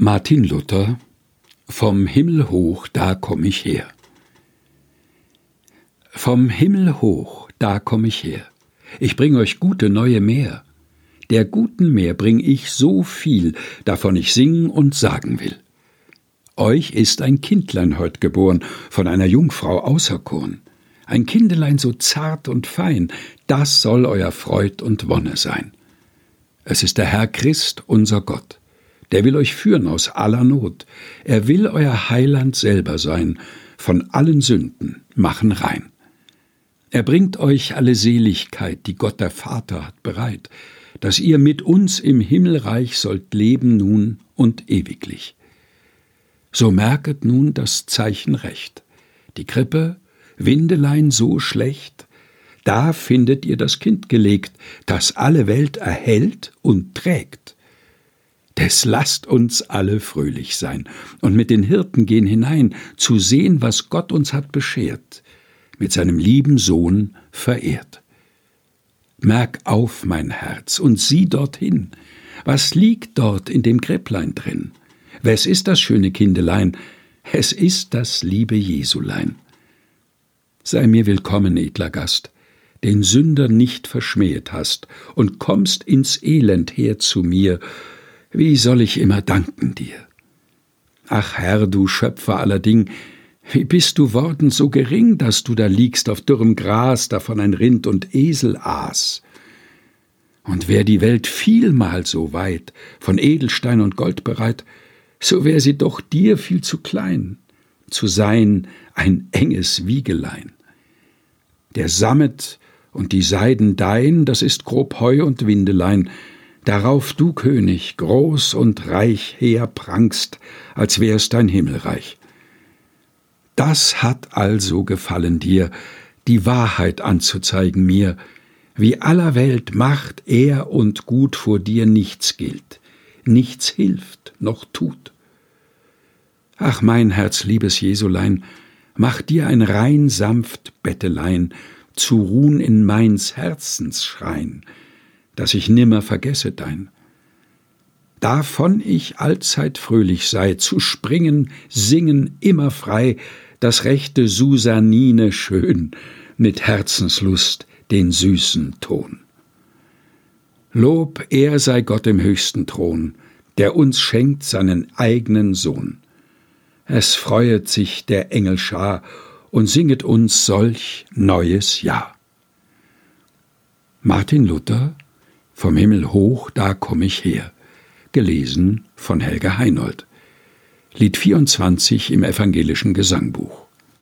Martin Luther Vom Himmel hoch, da komm ich her. Vom Himmel hoch, da komm ich her. Ich bring euch gute neue Meer. Der guten Meer bring ich so viel, davon ich singen und sagen will. Euch ist ein Kindlein heut geboren, von einer Jungfrau auserkoren. Ein Kindelein so zart und fein, das soll euer Freud und Wonne sein. Es ist der Herr Christ, unser Gott der will euch führen aus aller Not. Er will euer Heiland selber sein, von allen Sünden machen rein. Er bringt euch alle Seligkeit, die Gott der Vater hat bereit, dass ihr mit uns im Himmelreich sollt leben nun und ewiglich. So merket nun das Zeichen recht. Die Krippe, Windelein so schlecht, da findet ihr das Kind gelegt, das alle Welt erhält und trägt. Des lasst uns alle fröhlich sein und mit den Hirten gehen hinein, zu sehen, was Gott uns hat beschert, mit seinem lieben Sohn verehrt. Merk auf, mein Herz, und sieh dorthin, was liegt dort in dem Gräblein drin? Wes ist das schöne Kindelein? Es ist das liebe Jesulein. Sei mir willkommen, edler Gast, den Sünder nicht verschmähet hast, und kommst ins Elend her zu mir, wie soll ich immer danken dir? Ach Herr, du Schöpfer aller Ding, wie bist du worden so gering, dass du da liegst auf dürrem Gras, davon ein Rind und Esel aß? Und wär die Welt vielmal so weit, von Edelstein und Gold bereit, so wär sie doch dir viel zu klein, zu sein ein enges Wiegelein. Der Sammet und die Seiden dein, das ist grob Heu und Windelein, darauf du König groß und reich herprangst, als wärst dein Himmelreich. Das hat also gefallen dir, die Wahrheit anzuzeigen mir, wie aller Welt Macht, Ehr und Gut vor dir nichts gilt, nichts hilft noch tut. Ach, mein Herz, liebes Jesulein, mach dir ein rein sanft Bettelein, zu ruhn in meins Herzens Schrein, dass ich nimmer vergesse dein. Davon ich allzeit fröhlich sei, zu springen, singen, immer frei, das rechte Susanine schön, mit Herzenslust den süßen Ton. Lob, er sei Gott im höchsten Thron, der uns schenkt seinen eigenen Sohn. Es freuet sich der Engel Schar und singet uns solch neues Jahr. Martin Luther vom Himmel hoch, da komm ich her. Gelesen von Helga Heinold. Lied 24 im evangelischen Gesangbuch.